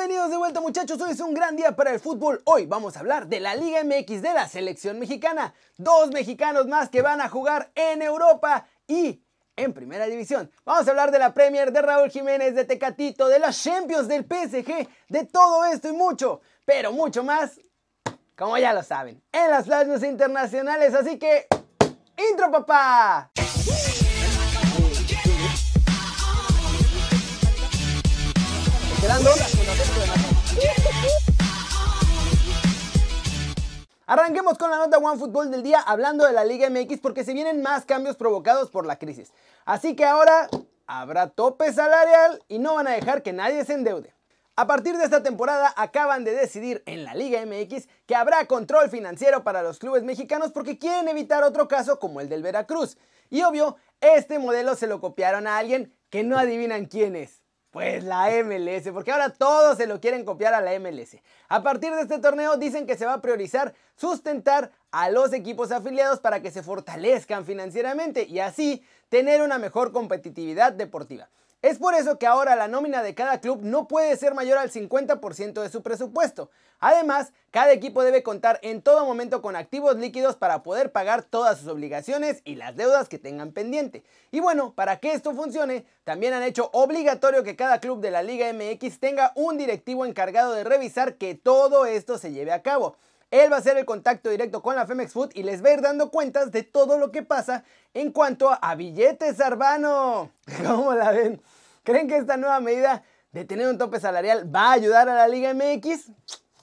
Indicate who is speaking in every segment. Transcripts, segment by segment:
Speaker 1: Bienvenidos de vuelta muchachos, hoy es un gran día para el fútbol. Hoy vamos a hablar de la Liga MX de la selección mexicana. Dos mexicanos más que van a jugar en Europa y en primera división. Vamos a hablar de la Premier, de Raúl Jiménez, de Tecatito, de las Champions, del PSG, de todo esto y mucho, pero mucho más, como ya lo saben, en las playas internacionales. Así que, intro papá. Arranquemos con la nota One Fútbol del día hablando de la Liga MX porque se vienen más cambios provocados por la crisis. Así que ahora habrá tope salarial y no van a dejar que nadie se endeude. A partir de esta temporada acaban de decidir en la Liga MX que habrá control financiero para los clubes mexicanos porque quieren evitar otro caso como el del Veracruz. Y obvio, este modelo se lo copiaron a alguien que no adivinan quién es. Pues la MLS, porque ahora todos se lo quieren copiar a la MLS. A partir de este torneo dicen que se va a priorizar sustentar a los equipos afiliados para que se fortalezcan financieramente y así tener una mejor competitividad deportiva. Es por eso que ahora la nómina de cada club no puede ser mayor al 50% de su presupuesto. Además, cada equipo debe contar en todo momento con activos líquidos para poder pagar todas sus obligaciones y las deudas que tengan pendiente. Y bueno, para que esto funcione, también han hecho obligatorio que cada club de la Liga MX tenga un directivo encargado de revisar que todo esto se lleve a cabo. Él va a ser el contacto directo con la Femex Food y les va a ir dando cuentas de todo lo que pasa en cuanto a billetes, Arbano. ¿Cómo la ven? ¿Creen que esta nueva medida de tener un tope salarial va a ayudar a la Liga MX?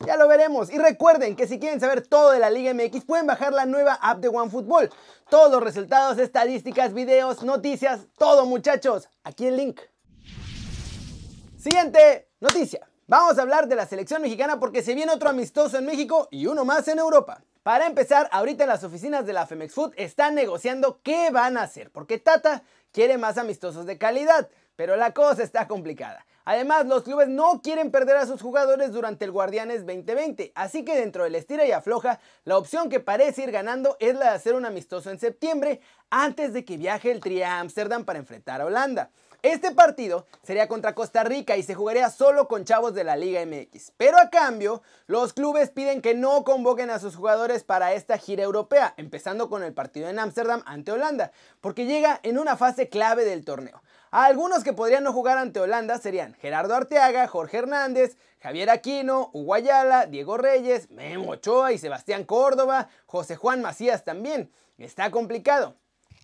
Speaker 1: Ya lo veremos. Y recuerden que si quieren saber todo de la Liga MX, pueden bajar la nueva app de OneFootball. Todos los resultados, estadísticas, videos, noticias, todo muchachos. Aquí el link. Siguiente noticia. Vamos a hablar de la selección mexicana porque se viene otro amistoso en México y uno más en Europa. Para empezar, ahorita las oficinas de la Femex Food están negociando qué van a hacer, porque Tata quiere más amistosos de calidad, pero la cosa está complicada. Además, los clubes no quieren perder a sus jugadores durante el Guardianes 2020, así que dentro del estira y afloja, la opción que parece ir ganando es la de hacer un amistoso en septiembre, antes de que viaje el Tri a Ámsterdam para enfrentar a Holanda. Este partido sería contra Costa Rica y se jugaría solo con chavos de la Liga MX. Pero a cambio, los clubes piden que no convoquen a sus jugadores para esta gira europea, empezando con el partido en Ámsterdam ante Holanda, porque llega en una fase clave del torneo. algunos que podrían no jugar ante Holanda serían Gerardo Arteaga, Jorge Hernández, Javier Aquino, Uguayala, Diego Reyes, Memo Ochoa y Sebastián Córdoba, José Juan Macías también. Está complicado.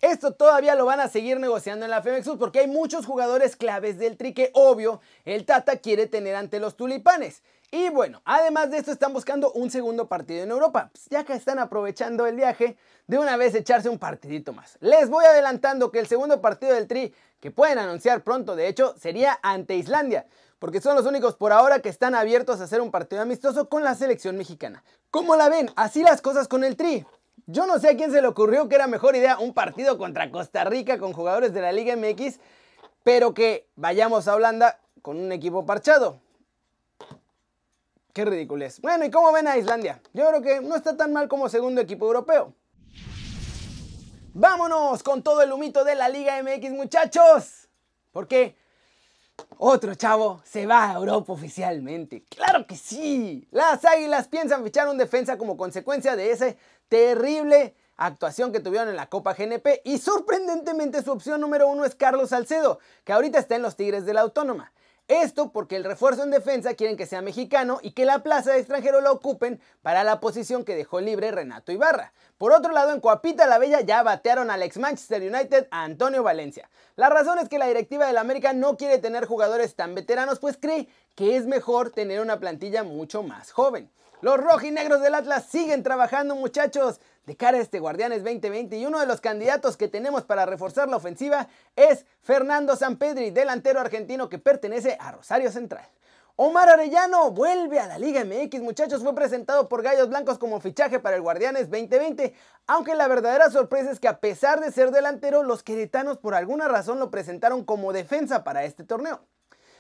Speaker 1: Esto todavía lo van a seguir negociando en la Femex porque hay muchos jugadores claves del tri que obvio el Tata quiere tener ante los tulipanes. Y bueno, además de esto están buscando un segundo partido en Europa. Pues ya que están aprovechando el viaje, de una vez echarse un partidito más. Les voy adelantando que el segundo partido del Tri, que pueden anunciar pronto de hecho, sería ante Islandia. Porque son los únicos por ahora que están abiertos a hacer un partido amistoso con la selección mexicana. ¿Cómo la ven? Así las cosas con el Tri. Yo no sé a quién se le ocurrió que era mejor idea un partido contra Costa Rica con jugadores de la Liga MX, pero que vayamos a Holanda con un equipo parchado. Qué ridículo es. Bueno, ¿y cómo ven a Islandia? Yo creo que no está tan mal como segundo equipo europeo. Vámonos con todo el humito de la Liga MX, muchachos. Porque otro chavo se va a Europa oficialmente. ¡Claro que sí! Las Águilas piensan fichar un defensa como consecuencia de ese terrible actuación que tuvieron en la Copa GNP y sorprendentemente su opción número uno es Carlos Salcedo, que ahorita está en los Tigres de la Autónoma. Esto porque el refuerzo en defensa quieren que sea mexicano y que la plaza de extranjero la ocupen para la posición que dejó libre Renato Ibarra. Por otro lado, en Coapita la Bella ya batearon al ex Manchester United a Antonio Valencia. La razón es que la directiva del América no quiere tener jugadores tan veteranos, pues cree que es mejor tener una plantilla mucho más joven. Los rojinegros del Atlas siguen trabajando, muchachos. De cara a este Guardianes 2020 y uno de los candidatos que tenemos para reforzar la ofensiva es Fernando Sampedri, delantero argentino que pertenece a Rosario Central. Omar Arellano vuelve a la Liga MX, muchachos, fue presentado por Gallos Blancos como fichaje para el Guardianes 2020, aunque la verdadera sorpresa es que a pesar de ser delantero, los queretanos por alguna razón lo presentaron como defensa para este torneo.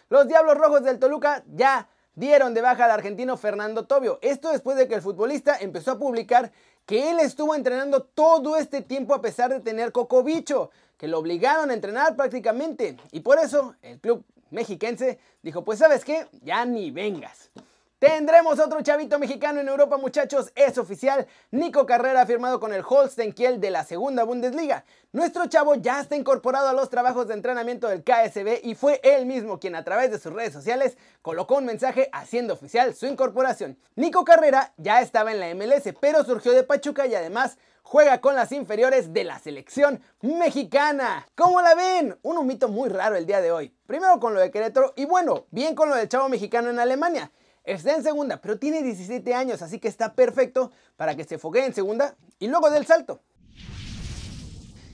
Speaker 1: Los Diablos Rojos del Toluca ya dieron de baja al argentino Fernando Tobio. Esto después de que el futbolista empezó a publicar que él estuvo entrenando todo este tiempo a pesar de tener cocobicho, que lo obligaron a entrenar prácticamente. Y por eso el club mexiquense, dijo, pues sabes qué, ya ni vengas. Tendremos otro chavito mexicano en Europa, muchachos. Es oficial. Nico Carrera ha firmado con el Holstein Kiel de la segunda Bundesliga. Nuestro chavo ya está incorporado a los trabajos de entrenamiento del KSB y fue él mismo quien a través de sus redes sociales colocó un mensaje haciendo oficial su incorporación. Nico Carrera ya estaba en la MLS, pero surgió de Pachuca y además juega con las inferiores de la selección mexicana. ¿Cómo la ven? Un humito muy raro el día de hoy. Primero con lo de Querétaro y bueno, bien con lo del chavo mexicano en Alemania. Está en segunda, pero tiene 17 años, así que está perfecto para que se foguee en segunda y luego del salto.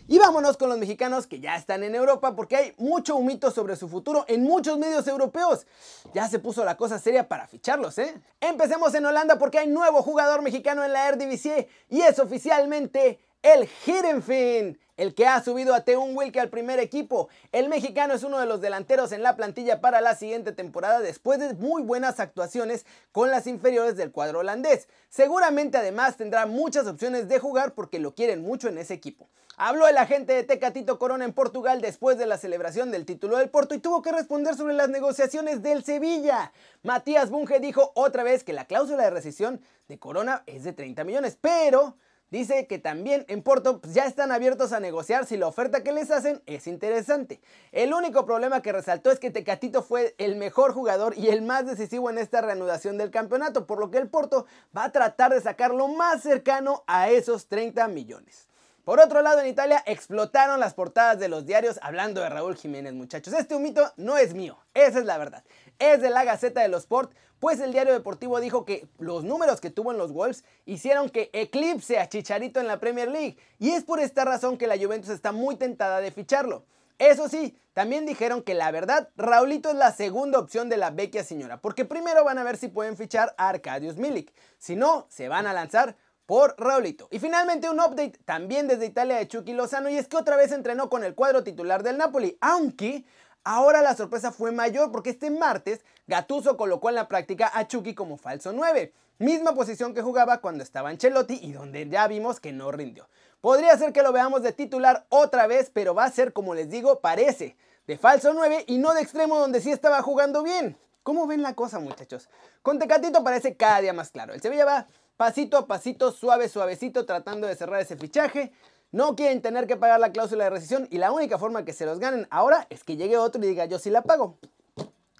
Speaker 1: Y vámonos con los mexicanos que ya están en Europa porque hay mucho humito sobre su futuro en muchos medios europeos. Ya se puso la cosa seria para ficharlos, ¿eh? Empecemos en Holanda porque hay nuevo jugador mexicano en la Eredivisie y es oficialmente el Heerenveen, el que ha subido a Teun Wilke al primer equipo. El mexicano es uno de los delanteros en la plantilla para la siguiente temporada después de muy buenas actuaciones con las inferiores del cuadro holandés. Seguramente además tendrá muchas opciones de jugar porque lo quieren mucho en ese equipo. Habló el agente de Tecatito Corona en Portugal después de la celebración del título del Porto y tuvo que responder sobre las negociaciones del Sevilla. Matías Bunge dijo otra vez que la cláusula de rescisión de Corona es de 30 millones, pero Dice que también en Porto pues, ya están abiertos a negociar si la oferta que les hacen es interesante. El único problema que resaltó es que Tecatito fue el mejor jugador y el más decisivo en esta reanudación del campeonato, por lo que el Porto va a tratar de sacarlo más cercano a esos 30 millones. Por otro lado, en Italia explotaron las portadas de los diarios hablando de Raúl Jiménez, muchachos. Este humito no es mío, esa es la verdad. Es de la Gaceta de los Sport, pues el diario deportivo dijo que los números que tuvo en los Wolves hicieron que eclipse a Chicharito en la Premier League. Y es por esta razón que la Juventus está muy tentada de ficharlo. Eso sí, también dijeron que la verdad, Raulito es la segunda opción de la vecchia señora, porque primero van a ver si pueden fichar a Arcadius Milik. Si no, se van a lanzar por Raulito. Y finalmente un update también desde Italia de Chucky Lozano y es que otra vez entrenó con el cuadro titular del Napoli, aunque ahora la sorpresa fue mayor porque este martes Gattuso colocó en la práctica a Chucky como falso 9, misma posición que jugaba cuando estaba en Chelotti y donde ya vimos que no rindió. Podría ser que lo veamos de titular otra vez, pero va a ser como les digo, parece de falso 9 y no de extremo donde sí estaba jugando bien. ¿Cómo ven la cosa, muchachos? Con Tecatito parece cada día más claro. El Sevilla va pasito a pasito, suave, suavecito, tratando de cerrar ese fichaje. No quieren tener que pagar la cláusula de rescisión y la única forma que se los ganen ahora es que llegue otro y diga yo sí la pago.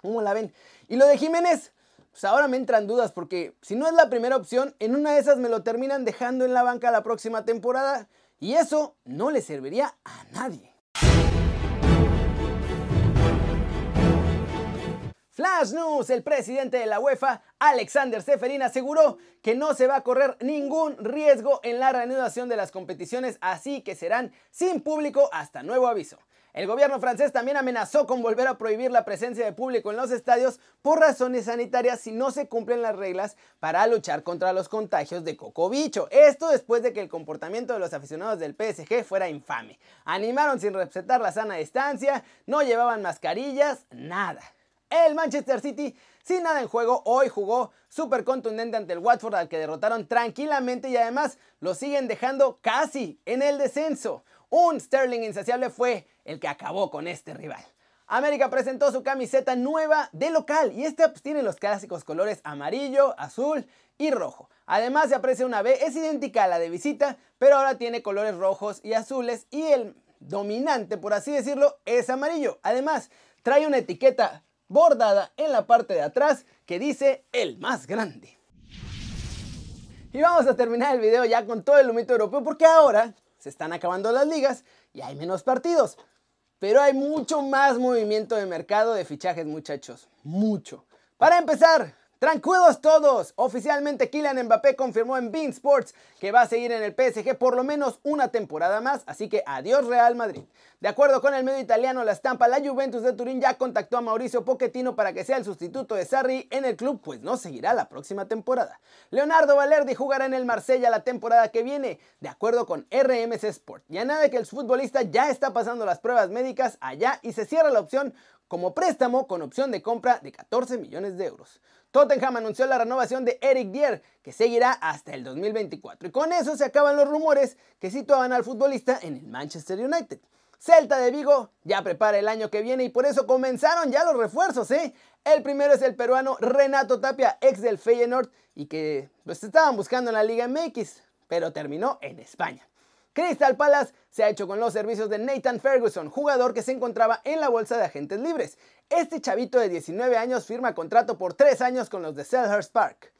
Speaker 1: ¿Cómo la ven? Y lo de Jiménez, pues ahora me entran dudas porque si no es la primera opción, en una de esas me lo terminan dejando en la banca la próxima temporada y eso no le serviría a nadie. Flash News, el presidente de la UEFA, Alexander Seferin, aseguró que no se va a correr ningún riesgo en la reanudación de las competiciones, así que serán sin público hasta nuevo aviso. El gobierno francés también amenazó con volver a prohibir la presencia de público en los estadios por razones sanitarias si no se cumplen las reglas para luchar contra los contagios de cocobicho. Esto después de que el comportamiento de los aficionados del PSG fuera infame. Animaron sin respetar la sana distancia, no llevaban mascarillas, nada. El Manchester City, sin nada en juego, hoy jugó súper contundente ante el Watford al que derrotaron tranquilamente y además lo siguen dejando casi en el descenso. Un Sterling insaciable fue el que acabó con este rival. América presentó su camiseta nueva de local y esta pues, tiene los clásicos colores amarillo, azul y rojo. Además se aprecia una B, es idéntica a la de visita, pero ahora tiene colores rojos y azules y el dominante, por así decirlo, es amarillo. Además, trae una etiqueta bordada en la parte de atrás que dice el más grande. Y vamos a terminar el video ya con todo el humito europeo porque ahora se están acabando las ligas y hay menos partidos. Pero hay mucho más movimiento de mercado de fichajes muchachos. Mucho. Para empezar, Tranquilos todos, oficialmente Kylian Mbappé confirmó en Bean Sports que va a seguir en el PSG por lo menos una temporada más, así que adiós Real Madrid. De acuerdo con el medio italiano La Estampa, la Juventus de Turín ya contactó a Mauricio Pochettino para que sea el sustituto de Sarri en el club, pues no seguirá la próxima temporada. Leonardo Valerdi jugará en el Marsella la temporada que viene, de acuerdo con RMC Sport. Ya nada que el futbolista ya está pasando las pruebas médicas allá y se cierra la opción como préstamo con opción de compra de 14 millones de euros. Tottenham anunció la renovación de Eric Dier, que seguirá hasta el 2024. Y con eso se acaban los rumores que situaban al futbolista en el Manchester United. Celta de Vigo ya prepara el año que viene y por eso comenzaron ya los refuerzos, ¿eh? El primero es el peruano Renato Tapia, ex del Feyenoord y que pues estaban buscando en la Liga MX, pero terminó en España. Crystal Palace se ha hecho con los servicios de Nathan Ferguson, jugador que se encontraba en la bolsa de agentes libres. Este chavito de 19 años firma contrato por 3 años con los de Selhurst Park.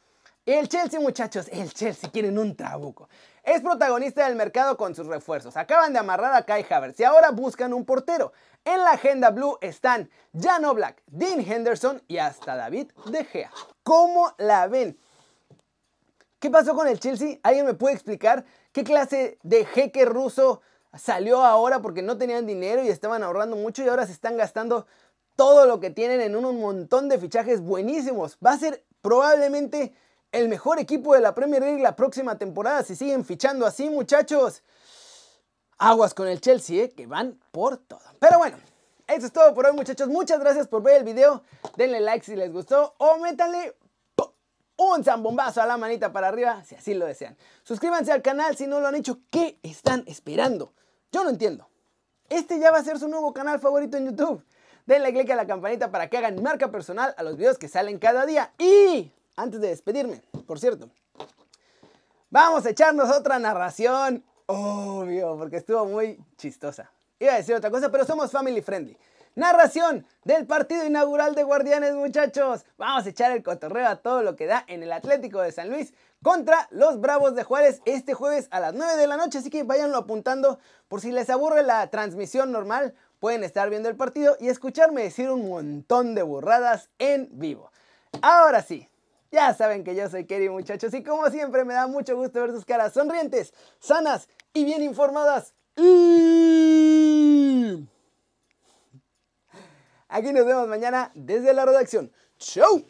Speaker 1: El Chelsea, muchachos, el Chelsea quieren un trabuco. Es protagonista del mercado con sus refuerzos. Acaban de amarrar a Kai Havertz y ahora buscan un portero. En la agenda blue están Jan Oblak, Dean Henderson y hasta David De Gea. ¿Cómo la ven? ¿Qué pasó con el Chelsea? ¿Alguien me puede explicar? ¿Qué clase de jeque ruso salió ahora porque no tenían dinero y estaban ahorrando mucho y ahora se están gastando todo lo que tienen en un montón de fichajes buenísimos? Va a ser probablemente el mejor equipo de la Premier League la próxima temporada si siguen fichando así, muchachos. Aguas con el Chelsea, ¿eh? que van por todo. Pero bueno, eso es todo por hoy, muchachos. Muchas gracias por ver el video. Denle like si les gustó o métanle un zambombazo a la manita para arriba si así lo desean. Suscríbanse al canal si no lo han hecho. ¿Qué están esperando? Yo no entiendo. Este ya va a ser su nuevo canal favorito en YouTube. Denle click a la campanita para que hagan marca personal a los videos que salen cada día. Y antes de despedirme, por cierto, vamos a echarnos otra narración. Obvio, porque estuvo muy chistosa. Iba a decir otra cosa, pero somos family friendly. Narración del partido inaugural de Guardianes, muchachos. Vamos a echar el cotorreo a todo lo que da en el Atlético de San Luis contra los Bravos de Juárez este jueves a las 9 de la noche. Así que váyanlo apuntando por si les aburre la transmisión normal. Pueden estar viendo el partido y escucharme decir un montón de burradas en vivo. Ahora sí, ya saben que yo soy Kerry, muchachos, y como siempre me da mucho gusto ver sus caras sonrientes, sanas y bien informadas. Aquí nos vemos mañana desde la redacción. ¡Chau!